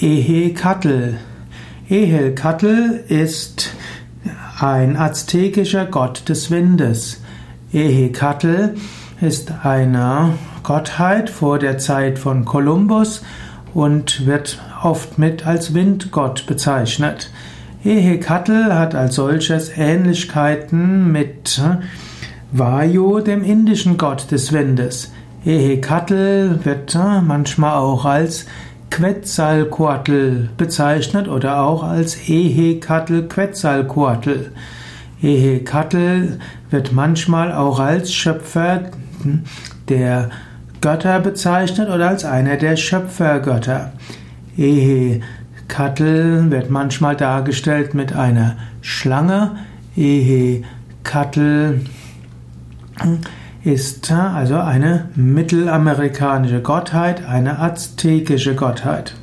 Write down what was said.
Ehekatl. Ehekatl ist ein aztekischer Gott des Windes. Ehekatl ist eine Gottheit vor der Zeit von Kolumbus und wird oft mit als Windgott bezeichnet. Ehekatl hat als solches Ähnlichkeiten mit Vayu, dem indischen Gott des Windes. Ehekatl wird manchmal auch als Quetzalcoatl bezeichnet oder auch als Ehekatl Quetzalcoatl. Ehekatl wird manchmal auch als Schöpfer der Götter bezeichnet oder als einer der Schöpfergötter. Ehekatl wird manchmal dargestellt mit einer Schlange. Ehekatl ist also eine mittelamerikanische Gottheit, eine aztekische Gottheit.